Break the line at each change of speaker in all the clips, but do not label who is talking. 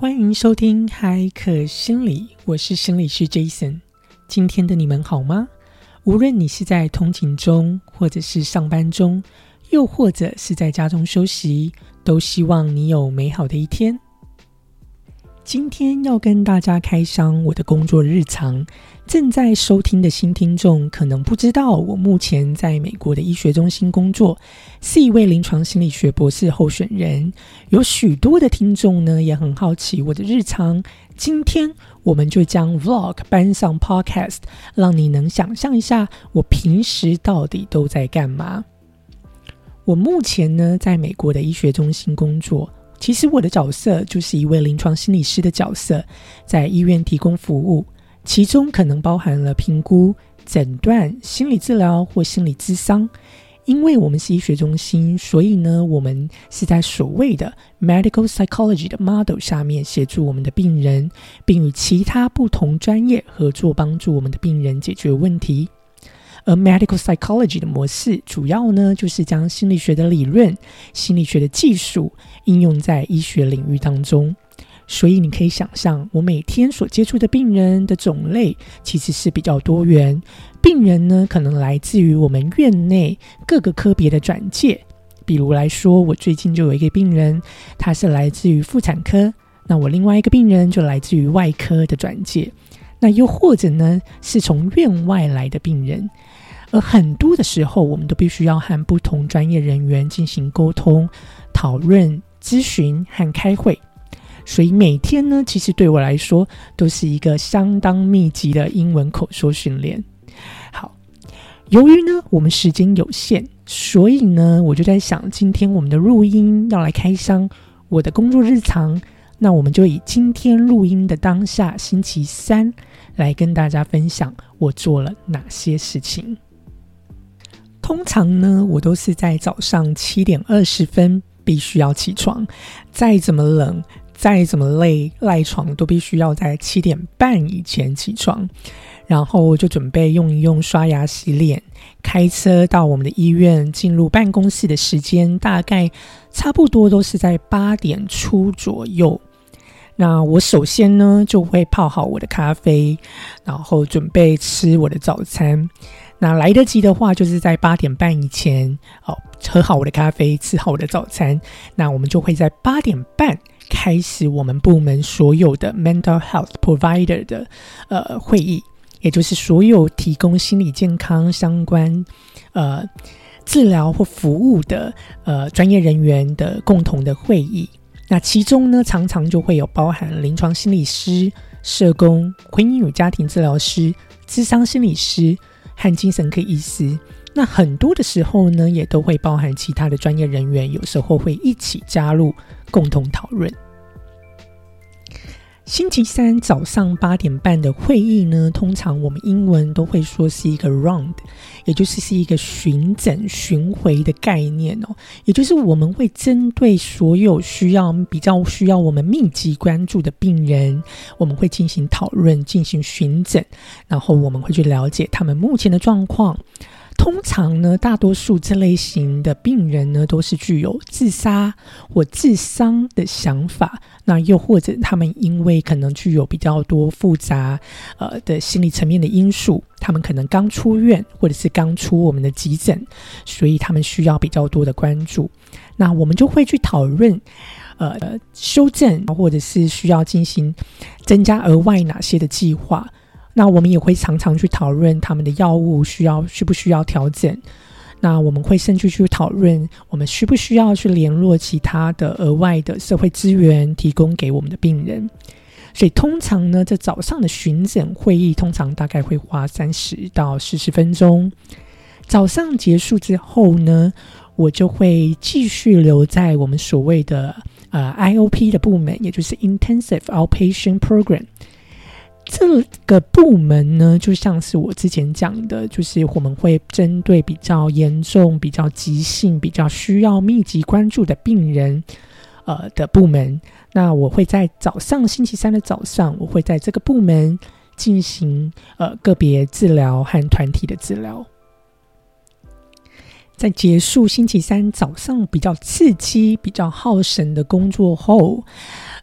欢迎收听海可心理，我是心理师 Jason。今天的你们好吗？无论你是在通勤中，或者是上班中，又或者是在家中休息，都希望你有美好的一天。今天要跟大家开箱我的工作日常。正在收听的新听众可能不知道，我目前在美国的医学中心工作，是一位临床心理学博士候选人。有许多的听众呢，也很好奇我的日常。今天我们就将 Vlog 搬上 Podcast，让你能想象一下我平时到底都在干嘛。我目前呢，在美国的医学中心工作。其实我的角色就是一位临床心理师的角色，在医院提供服务，其中可能包含了评估、诊断、心理治疗或心理咨商。因为我们是医学中心，所以呢，我们是在所谓的 medical psychology 的 model 下面协助我们的病人，并与其他不同专业合作，帮助我们的病人解决问题。而 medical psychology 的模式，主要呢就是将心理学的理论、心理学的技术应用在医学领域当中。所以你可以想象，我每天所接触的病人的种类其实是比较多元。病人呢，可能来自于我们院内各个科别的转介。比如来说，我最近就有一个病人，他是来自于妇产科；那我另外一个病人就来自于外科的转介。那又或者呢，是从院外来的病人。而很多的时候，我们都必须要和不同专业人员进行沟通、讨论、咨询和开会，所以每天呢，其实对我来说都是一个相当密集的英文口说训练。好，由于呢我们时间有限，所以呢我就在想，今天我们的录音要来开箱我的工作日常，那我们就以今天录音的当下星期三来跟大家分享我做了哪些事情。通常呢，我都是在早上七点二十分必须要起床，再怎么冷，再怎么累，赖床都必须要在七点半以前起床，然后就准备用一用刷牙洗脸，开车到我们的医院，进入办公室的时间大概差不多都是在八点出左右。那我首先呢就会泡好我的咖啡，然后准备吃我的早餐。那来得及的话，就是在八点半以前，哦，喝好我的咖啡，吃好我的早餐。那我们就会在八点半开始我们部门所有的 mental health provider 的呃会议，也就是所有提供心理健康相关呃治疗或服务的呃专业人员的共同的会议。那其中呢，常常就会有包含临床心理师、社工、婚姻与家庭治疗师、智商心理师。和精神科医师，那很多的时候呢，也都会包含其他的专业人员，有时候会一起加入共同讨论。星期三早上八点半的会议呢，通常我们英文都会说是一个 round，也就是是一个巡诊巡回的概念哦。也就是我们会针对所有需要比较需要我们密集关注的病人，我们会进行讨论，进行巡诊，然后我们会去了解他们目前的状况。通常呢，大多数这类型的病人呢，都是具有自杀或自伤的想法。那又或者他们因为可能具有比较多复杂呃的心理层面的因素，他们可能刚出院或者是刚出我们的急诊，所以他们需要比较多的关注。那我们就会去讨论呃修正，或者是需要进行增加额外哪些的计划。那我们也会常常去讨论他们的药物需要需不需要调整。那我们会甚至去讨论我们需不需要去联络其他的额外的社会资源提供给我们的病人。所以通常呢，这早上的巡诊会议通常大概会花三十到四十分钟。早上结束之后呢，我就会继续留在我们所谓的呃 IOP 的部门，也就是 Intensive Outpatient Program。这个部门呢，就像是我之前讲的，就是我们会针对比较严重、比较急性、比较需要密集关注的病人，呃的部门。那我会在早上星期三的早上，我会在这个部门进行呃个别治疗和团体的治疗。在结束星期三早上比较刺激、比较耗神的工作后，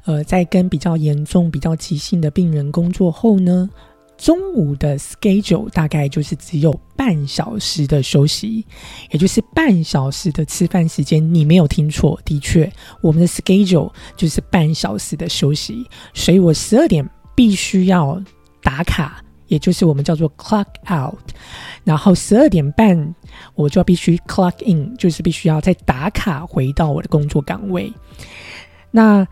呃，在跟比较严重、比较急性的病人工作后呢，中午的 schedule 大概就是只有半小时的休息，也就是半小时的吃饭时间。你没有听错，的确，我们的 schedule 就是半小时的休息，所以我十二点必须要打卡。也就是我们叫做 clock out，然后十二点半我就要必须 clock in，就是必须要再打卡回到我的工作岗位。那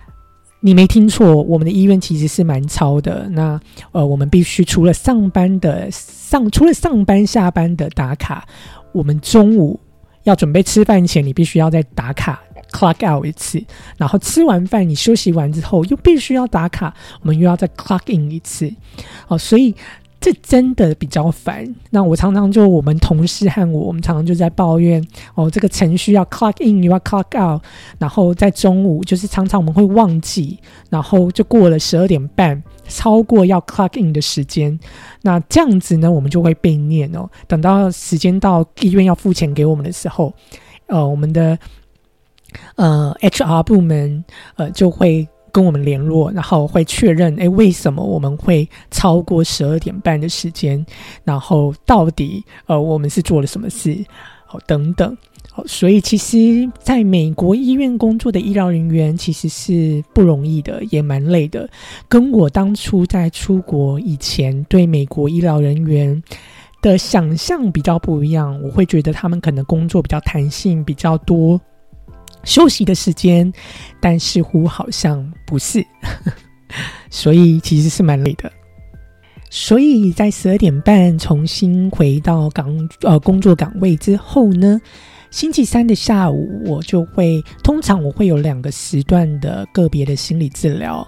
你没听错，我们的医院其实是蛮超的。那呃，我们必须除了上班的上，除了上班下班的打卡，我们中午要准备吃饭前，你必须要再打卡。clock out 一次，然后吃完饭你休息完之后又必须要打卡，我们又要再 clock in 一次。哦，所以。这真的比较烦。那我常常就我们同事和我，我们常常就在抱怨哦，这个程序要 clock in，又要 clock out，然后在中午就是常常我们会忘记，然后就过了十二点半，超过要 clock in 的时间。那这样子呢，我们就会被念哦。等到时间到，医院要付钱给我们的时候，呃，我们的呃 HR 部门呃就会。跟我们联络，然后会确认，哎，为什么我们会超过十二点半的时间？然后到底，呃，我们是做了什么事？哦，等等。哦，所以其实在美国医院工作的医疗人员其实是不容易的，也蛮累的。跟我当初在出国以前对美国医疗人员的想象比较不一样，我会觉得他们可能工作比较弹性，比较多。休息的时间，但似乎好像不是，所以其实是蛮累的。所以在十二点半重新回到岗呃工作岗位之后呢，星期三的下午我就会通常我会有两个时段的个别的心理治疗。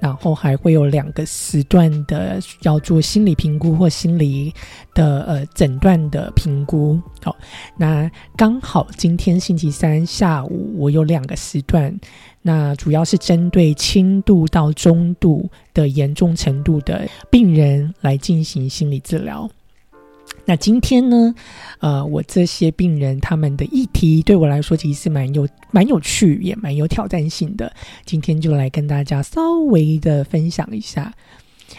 然后还会有两个时段的要做心理评估或心理的呃诊断的评估。好，那刚好今天星期三下午我有两个时段，那主要是针对轻度到中度的严重程度的病人来进行心理治疗。那今天呢，呃，我这些病人他们的议题对我来说其实是蛮有蛮有趣，也蛮有挑战性的。今天就来跟大家稍微的分享一下。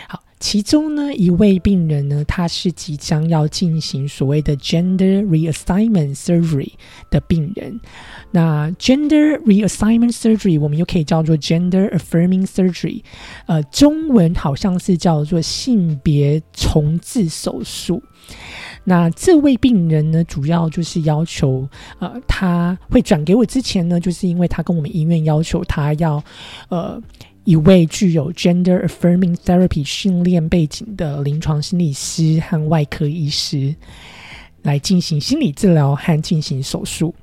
好。其中呢，一位病人呢，他是即将要进行所谓的 gender reassignment surgery 的病人。那 gender reassignment surgery 我们又可以叫做 gender affirming surgery，呃，中文好像是叫做性别重置手术。那这位病人呢，主要就是要求，呃，他会转给我之前呢，就是因为他跟我们医院要求他要，呃。一位具有 gender affirming therapy 训练背景的临床心理师和外科医师来进行心理治疗和进行手术。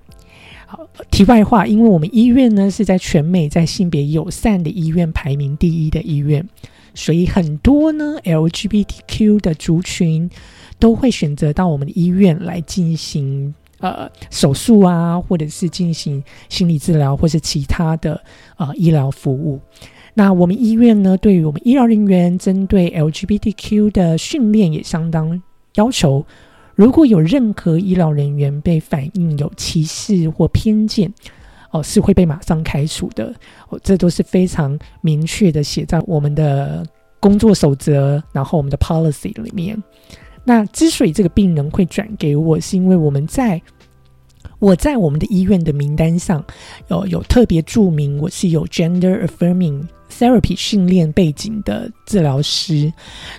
好，题外话，因为我们医院呢是在全美在性别友善的医院排名第一的医院，所以很多呢 LGBTQ 的族群都会选择到我们的医院来进行呃手术啊，或者是进行心理治疗，或是其他的呃医疗服务。那我们医院呢，对于我们医疗人员针对 LGBTQ 的训练也相当要求。如果有任何医疗人员被反映有歧视或偏见，哦，是会被马上开除的。哦，这都是非常明确的写在我们的工作守则，然后我们的 policy 里面。那之所以这个病人会转给我，是因为我们在。我在我们的医院的名单上，有有特别注明我是有 gender affirming therapy 训练背景的治疗师，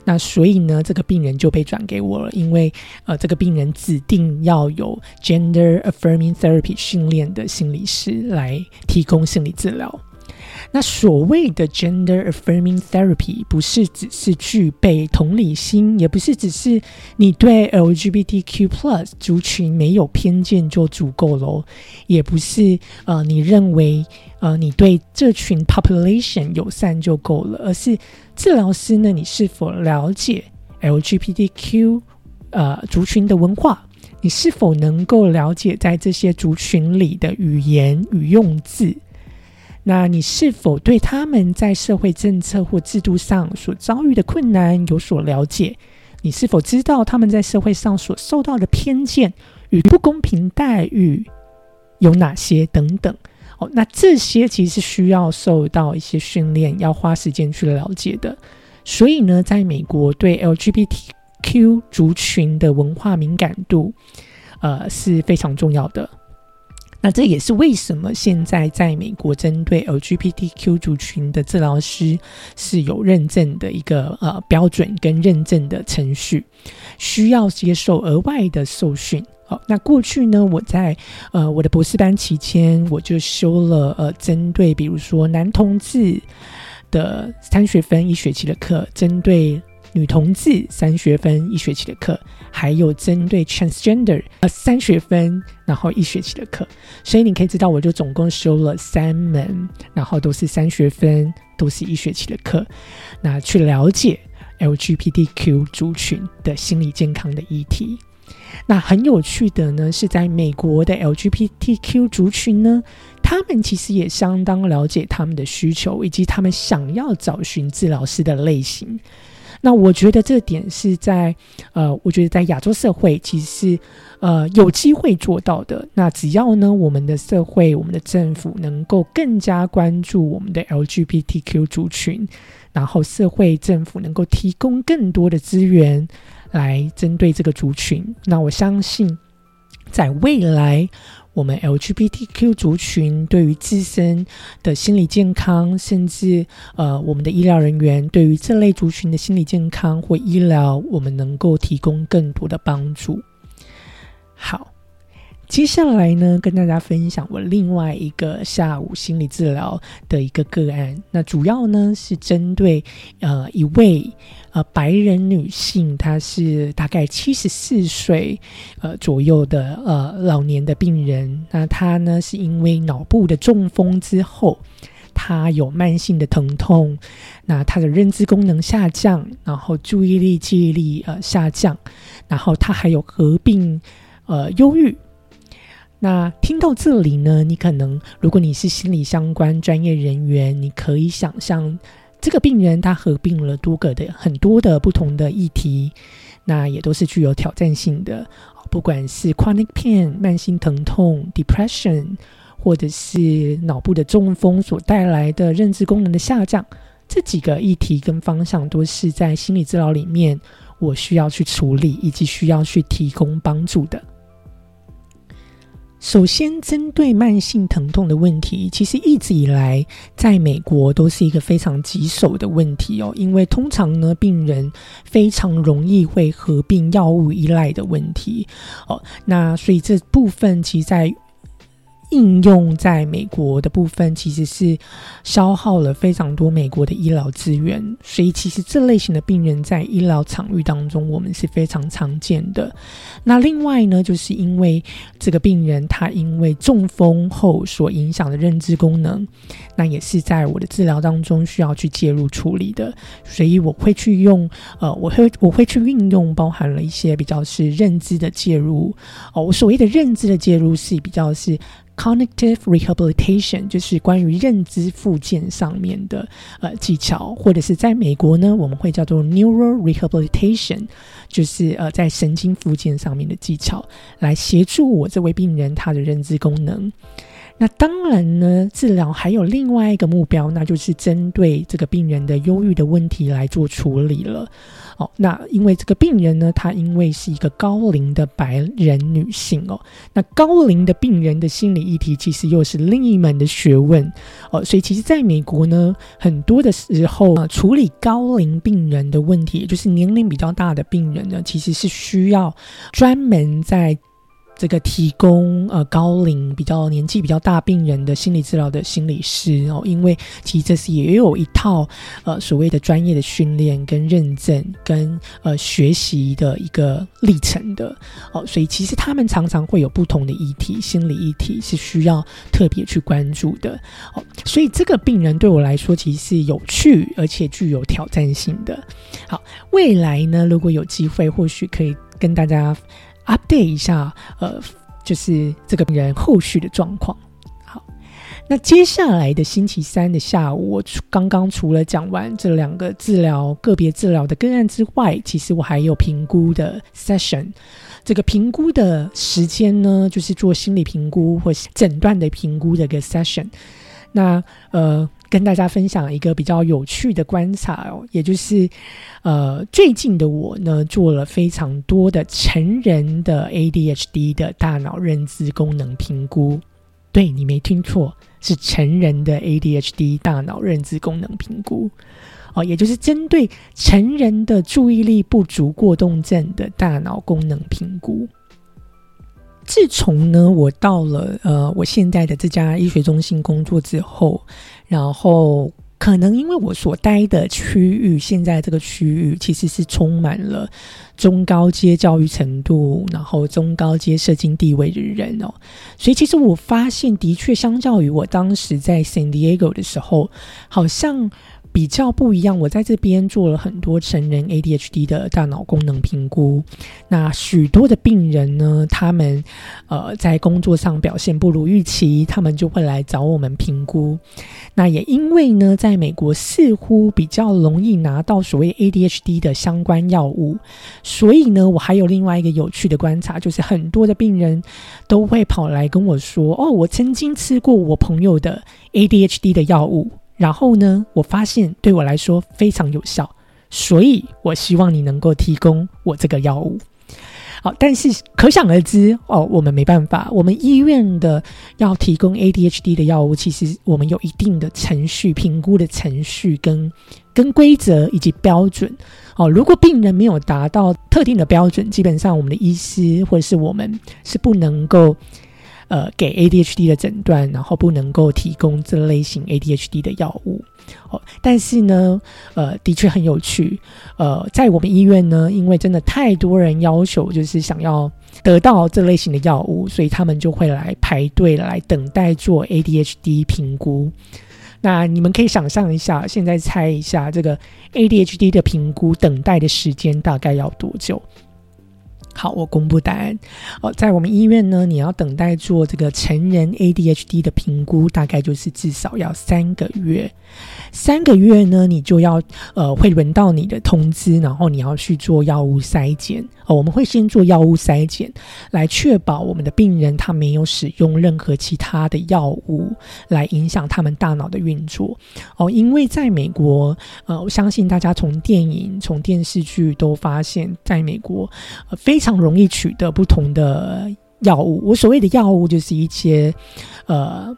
那所以呢，这个病人就被转给我了，因为呃，这个病人指定要有 gender affirming therapy 训练的心理师来提供心理治疗。那所谓的 gender affirming therapy 不是只是具备同理心，也不是只是你对 LGBTQ plus 族群没有偏见就足够喽，也不是呃你认为呃你对这群 population 友善就够了，而是治疗师呢，你是否了解 LGBTQ 呃族群的文化？你是否能够了解在这些族群里的语言与用字？那你是否对他们在社会政策或制度上所遭遇的困难有所了解？你是否知道他们在社会上所受到的偏见与不公平待遇有哪些等等。哦，那这些其实是需要受到一些训练，要花时间去了解的。所以呢，在美国对 LGBTQ 族群的文化敏感度，呃是非常重要的。那这也是为什么现在在美国针对 LGBTQ 族群的治疗师是有认证的一个呃标准跟认证的程序，需要接受额外的受训。好，那过去呢，我在呃我的博士班期间，我就修了呃针对比如说男同志的三学分一学期的课，针对。女同志三学分一学期的课，还有针对 transgender 呃三学分，然后一学期的课，所以你可以知道，我就总共修了三门，然后都是三学分，都是一学期的课，那去了解 LGBTQ 族群的心理健康的议题。那很有趣的呢，是在美国的 LGBTQ 族群呢，他们其实也相当了解他们的需求，以及他们想要找寻治疗师的类型。那我觉得这点是在，呃，我觉得在亚洲社会其实是，呃，有机会做到的。那只要呢，我们的社会、我们的政府能够更加关注我们的 LGBTQ 族群，然后社会政府能够提供更多的资源来针对这个族群，那我相信，在未来。我们 LGBTQ 族群对于自身的心理健康，甚至呃，我们的医疗人员对于这类族群的心理健康或医疗，我们能够提供更多的帮助。好。接下来呢，跟大家分享我另外一个下午心理治疗的一个个案。那主要呢是针对呃一位呃白人女性，她是大概七十四岁呃左右的呃老年的病人。那她呢是因为脑部的中风之后，她有慢性的疼痛，那她的认知功能下降，然后注意力记忆力呃下降，然后她还有合并呃忧郁。那听到这里呢，你可能如果你是心理相关专业人员，你可以想象这个病人他合并了多个的很多的不同的议题，那也都是具有挑战性的，不管是 chronic pain 慢性疼痛、depression，或者是脑部的中风所带来的认知功能的下降，这几个议题跟方向都是在心理治疗里面我需要去处理以及需要去提供帮助的。首先，针对慢性疼痛的问题，其实一直以来在美国都是一个非常棘手的问题哦。因为通常呢，病人非常容易会合并药物依赖的问题哦。那所以这部分其实在。应用在美国的部分其实是消耗了非常多美国的医疗资源，所以其实这类型的病人在医疗场域当中，我们是非常常见的。那另外呢，就是因为这个病人他因为中风后所影响的认知功能，那也是在我的治疗当中需要去介入处理的，所以我会去用呃，我会我会去运用包含了一些比较是认知的介入哦，我所谓的认知的介入是比较是。Cognitive rehabilitation 就是关于认知复健上面的呃技巧，或者是在美国呢，我们会叫做 neural rehabilitation，就是呃在神经复健上面的技巧，来协助我这位病人他的认知功能。那当然呢，治疗还有另外一个目标，那就是针对这个病人的忧郁的问题来做处理了。哦，那因为这个病人呢，她因为是一个高龄的白人女性哦，那高龄的病人的心理议题其实又是另一门的学问哦，所以其实在美国呢，很多的时候啊，处理高龄病人的问题，也就是年龄比较大的病人呢，其实是需要专门在。这个提供呃高龄比较年纪比较大病人的心理治疗的心理师哦，因为其实这是也有一套呃所谓的专业的训练跟认证跟呃学习的一个历程的哦，所以其实他们常常会有不同的议题，心理议题是需要特别去关注的哦，所以这个病人对我来说其实是有趣而且具有挑战性的。好，未来呢，如果有机会，或许可以跟大家。Update 一下，呃，就是这个病人后续的状况。好，那接下来的星期三的下午，我刚刚除了讲完这两个治疗个别治疗的个案之外，其实我还有评估的 session。这个评估的时间呢，就是做心理评估或诊断的评估的一个 session。那呃，跟大家分享一个比较有趣的观察哦，也就是呃，最近的我呢，做了非常多的成人的 ADHD 的大脑认知功能评估。对你没听错，是成人的 ADHD 大脑认知功能评估。哦，也就是针对成人的注意力不足过动症的大脑功能评估。自从呢，我到了呃，我现在的这家医学中心工作之后，然后可能因为我所待的区域，现在这个区域其实是充满了中高阶教育程度，然后中高阶社经地位的人哦，所以其实我发现，的确相较于我当时在 San Diego 的时候，好像。比较不一样，我在这边做了很多成人 ADHD 的大脑功能评估。那许多的病人呢，他们呃在工作上表现不如预期，他们就会来找我们评估。那也因为呢，在美国似乎比较容易拿到所谓 ADHD 的相关药物，所以呢，我还有另外一个有趣的观察，就是很多的病人都会跑来跟我说：“哦，我曾经吃过我朋友的 ADHD 的药物。”然后呢，我发现对我来说非常有效，所以我希望你能够提供我这个药物。好，但是可想而知哦，我们没办法，我们医院的要提供 ADHD 的药物，其实我们有一定的程序评估的程序跟跟规则以及标准。哦，如果病人没有达到特定的标准，基本上我们的医师或者是我们是不能够。呃，给 ADHD 的诊断，然后不能够提供这类型 ADHD 的药物。哦，但是呢，呃，的确很有趣。呃，在我们医院呢，因为真的太多人要求，就是想要得到这类型的药物，所以他们就会来排队来等待做 ADHD 评估。那你们可以想象一下，现在猜一下，这个 ADHD 的评估等待的时间大概要多久？好，我公布答案。哦，在我们医院呢，你要等待做这个成人 ADHD 的评估，大概就是至少要三个月。三个月呢，你就要呃，会轮到你的通知，然后你要去做药物筛检。哦，我们会先做药物筛检，来确保我们的病人他没有使用任何其他的药物来影响他们大脑的运作。哦，因为在美国，呃，我相信大家从电影、从电视剧都发现，在美国非常容易取得不同的药物。我所谓的药物，就是一些呃。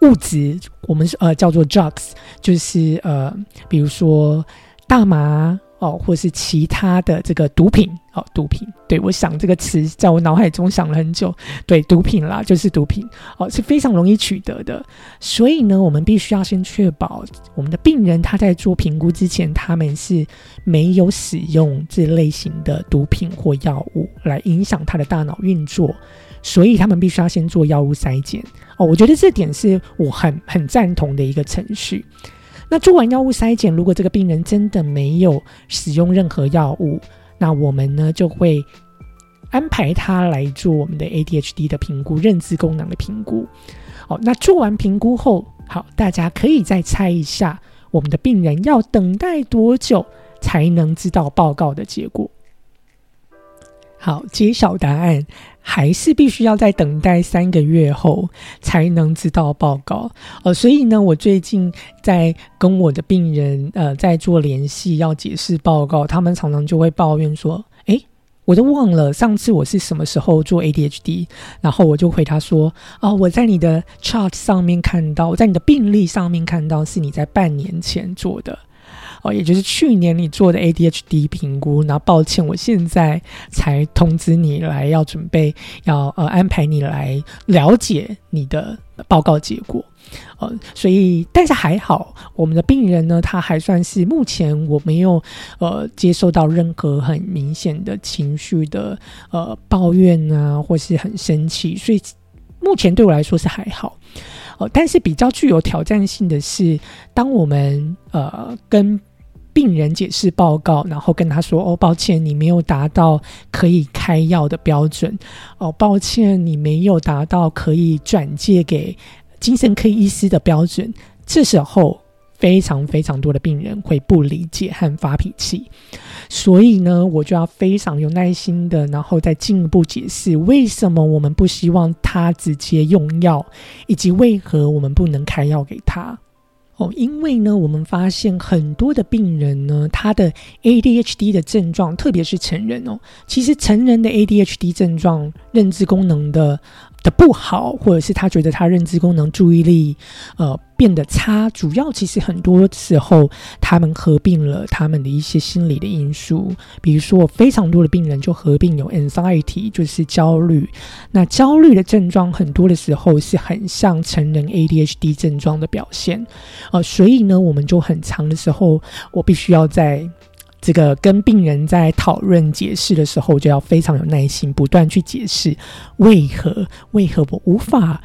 物质，我们呃叫做 drugs，就是呃，比如说大麻哦，或是其他的这个毒品哦，毒品。对我想这个词在我脑海中想了很久，对，毒品啦，就是毒品哦，是非常容易取得的。所以呢，我们必须要先确保我们的病人他在做评估之前，他们是没有使用这类型的毒品或药物来影响他的大脑运作。所以他们必须要先做药物筛检哦，我觉得这点是我很很赞同的一个程序。那做完药物筛检，如果这个病人真的没有使用任何药物，那我们呢就会安排他来做我们的 ADHD 的评估、认知功能的评估。哦，那做完评估后，好，大家可以再猜一下，我们的病人要等待多久才能知道报告的结果？好，揭晓答案，还是必须要在等待三个月后才能知道报告哦。所以呢，我最近在跟我的病人呃在做联系，要解释报告，他们常常就会抱怨说：“诶，我都忘了上次我是什么时候做 ADHD。”然后我就回他说：“哦，我在你的 chart 上面看到，我在你的病历上面看到是你在半年前做的。”哦，也就是去年你做的 ADHD 评估，然后抱歉，我现在才通知你来，要准备要呃安排你来了解你的报告结果，呃，所以但是还好，我们的病人呢，他还算是目前我没有呃接受到任何很明显的情绪的呃抱怨啊，或是很生气，所以目前对我来说是还好。哦，但是比较具有挑战性的是，当我们呃跟病人解释报告，然后跟他说：“哦，抱歉，你没有达到可以开药的标准。哦，抱歉，你没有达到可以转借给精神科医师的标准，这时候非常非常多的病人会不理解和发脾气。所以呢，我就要非常有耐心的，然后再进一步解释为什么我们不希望他直接用药，以及为何我们不能开药给他。哦，因为呢，我们发现很多的病人呢，他的 ADHD 的症状，特别是成人哦，其实成人的 ADHD 症状，认知功能的。的不好，或者是他觉得他认知功能、注意力，呃，变得差，主要其实很多时候他们合并了他们的一些心理的因素，比如说非常多的病人就合并有 anxiety，就是焦虑。那焦虑的症状很多的时候是很像成人 ADHD 症状的表现，呃，所以呢，我们就很长的时候，我必须要在。这个跟病人在讨论解释的时候，就要非常有耐心，不断去解释为何为何我无法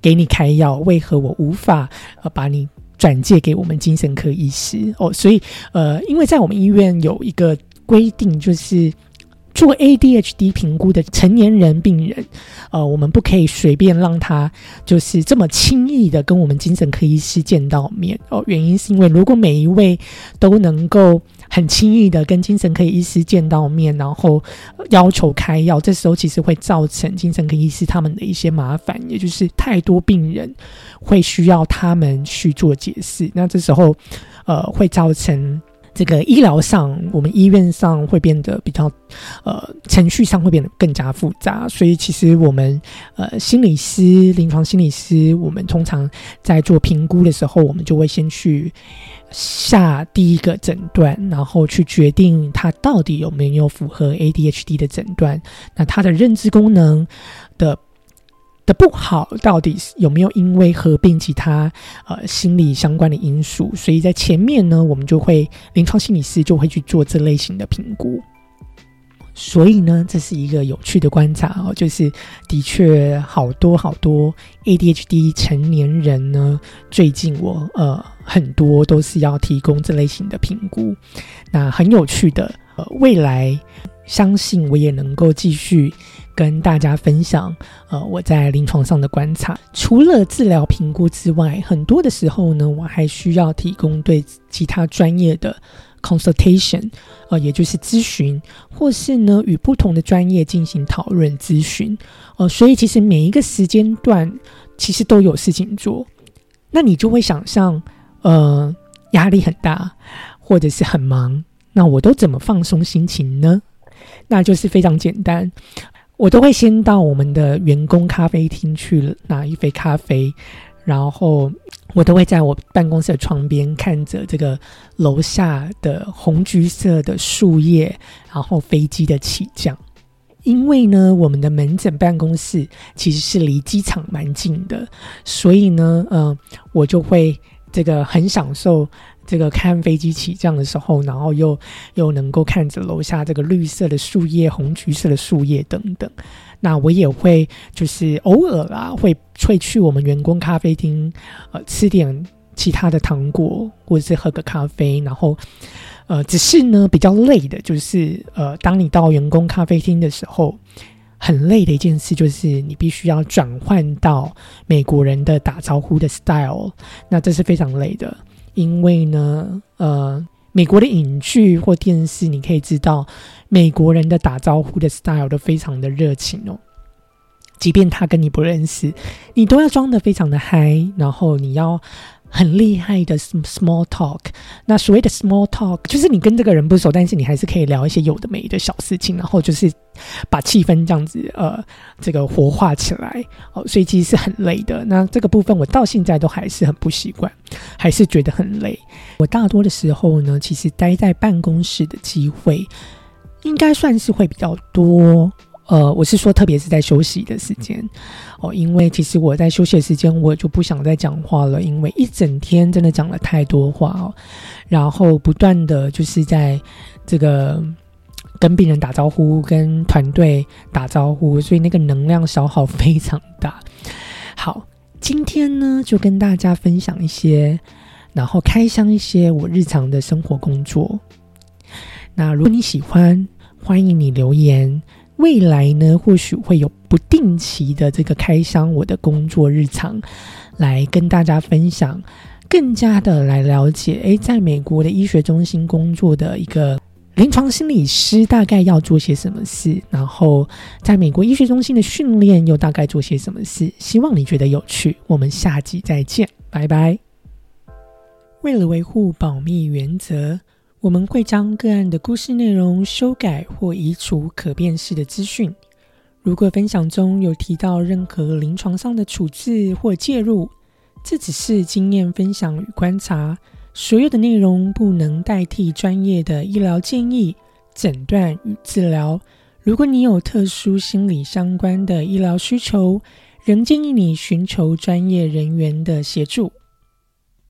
给你开药，为何我无法呃把你转介给我们精神科医师哦。所以呃，因为在我们医院有一个规定，就是做 ADHD 评估的成年人病人，呃，我们不可以随便让他就是这么轻易的跟我们精神科医师见到面哦。原因是因为如果每一位都能够很轻易的跟精神科医师见到面，然后要求开药，这时候其实会造成精神科医师他们的一些麻烦，也就是太多病人会需要他们去做解释，那这时候呃会造成这个医疗上，我们医院上会变得比较呃程序上会变得更加复杂，所以其实我们呃心理师、临床心理师，我们通常在做评估的时候，我们就会先去。下第一个诊断，然后去决定他到底有没有符合 ADHD 的诊断。那他的认知功能的的不好，到底有没有因为合并其他呃心理相关的因素？所以在前面呢，我们就会临床心理师就会去做这类型的评估。所以呢，这是一个有趣的观察哦，就是的确好多好多 ADHD 成年人呢，最近我呃很多都是要提供这类型的评估，那很有趣的，呃，未来相信我也能够继续跟大家分享，呃，我在临床上的观察，除了治疗评估之外，很多的时候呢，我还需要提供对其他专业的。consultation，呃，也就是咨询，或是呢与不同的专业进行讨论咨询，哦，所以其实每一个时间段其实都有事情做，那你就会想象，呃，压力很大，或者是很忙，那我都怎么放松心情呢？那就是非常简单，我都会先到我们的员工咖啡厅去拿一杯咖啡。然后我都会在我办公室的窗边看着这个楼下的红橘色的树叶，然后飞机的起降。因为呢，我们的门诊办公室其实是离机场蛮近的，所以呢，嗯，我就会这个很享受这个看飞机起降的时候，然后又又能够看着楼下这个绿色的树叶、红橘色的树叶等等。那我也会就是偶尔啊，会会去我们员工咖啡厅，呃，吃点其他的糖果，或者是喝个咖啡。然后，呃，只是呢比较累的，就是呃，当你到员工咖啡厅的时候，很累的一件事就是你必须要转换到美国人的打招呼的 style。那这是非常累的，因为呢，呃。美国的影剧或电视，你可以知道，美国人的打招呼的 style 都非常的热情哦。即便他跟你不认识，你都要装的非常的嗨，然后你要。很厉害的 small talk，那所谓的 small talk 就是你跟这个人不熟，但是你还是可以聊一些有的没的小事情，然后就是把气氛这样子呃这个活化起来哦，所以其实是很累的。那这个部分我到现在都还是很不习惯，还是觉得很累。我大多的时候呢，其实待在办公室的机会应该算是会比较多。呃，我是说，特别是在休息的时间哦，因为其实我在休息的时间，我就不想再讲话了，因为一整天真的讲了太多话哦，然后不断的就是在这个跟病人打招呼，跟团队打招呼，所以那个能量消耗非常大。好，今天呢就跟大家分享一些，然后开箱一些我日常的生活工作。那如果你喜欢，欢迎你留言。未来呢，或许会有不定期的这个开箱我的工作日常，来跟大家分享，更加的来了解，诶，在美国的医学中心工作的一个临床心理师大概要做些什么事，然后在美国医学中心的训练又大概做些什么事。希望你觉得有趣，我们下集再见，拜拜。为了维护保密原则，我们会将个案的故事内容修改或移除可辨识的资讯。如果分享中有提到任何临床上的处置或介入，这只是经验分享与观察，所有的内容不能代替专业的医疗建议、诊断与治疗。如果你有特殊心理相关的医疗需求，仍建议你寻求专业人员的协助。